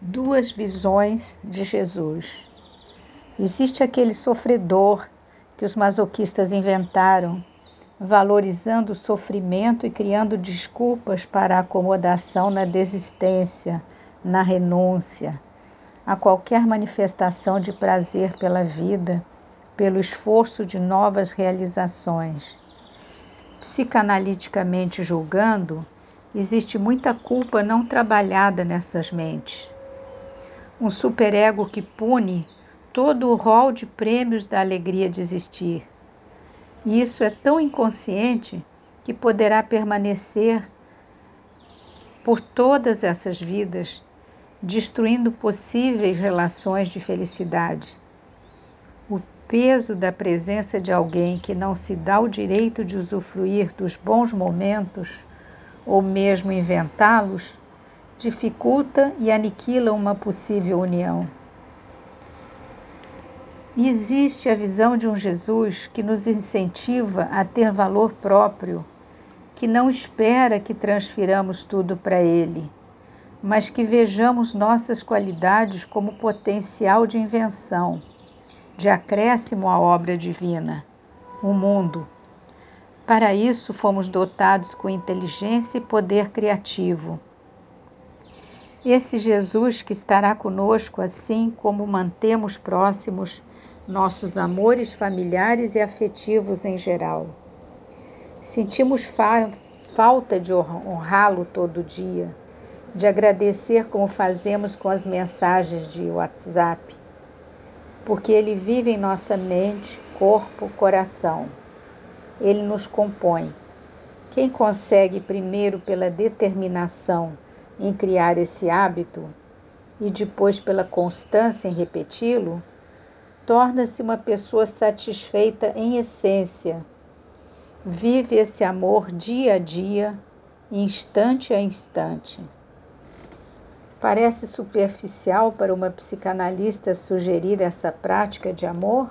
duas visões de Jesus. Existe aquele sofredor que os masoquistas inventaram, valorizando o sofrimento e criando desculpas para a acomodação na desistência, na renúncia, a qualquer manifestação de prazer pela vida, pelo esforço de novas realizações. Psicanaliticamente julgando, existe muita culpa não trabalhada nessas mentes um superego que pune todo o rol de prêmios da alegria de existir. E isso é tão inconsciente que poderá permanecer por todas essas vidas, destruindo possíveis relações de felicidade. O peso da presença de alguém que não se dá o direito de usufruir dos bons momentos ou mesmo inventá-los dificulta e aniquila uma possível união. E existe a visão de um Jesus que nos incentiva a ter valor próprio, que não espera que transfiramos tudo para Ele, mas que vejamos nossas qualidades como potencial de invenção, de acréscimo à obra divina, o mundo. Para isso fomos dotados com inteligência e poder criativo esse Jesus que estará conosco assim como mantemos próximos nossos amores familiares e afetivos em geral. Sentimos fa falta de honrá-lo todo dia, de agradecer como fazemos com as mensagens de WhatsApp, porque ele vive em nossa mente, corpo, coração. Ele nos compõe. Quem consegue primeiro pela determinação em criar esse hábito e depois pela constância em repeti-lo, torna-se uma pessoa satisfeita em essência. Vive esse amor dia a dia, instante a instante. Parece superficial para uma psicanalista sugerir essa prática de amor?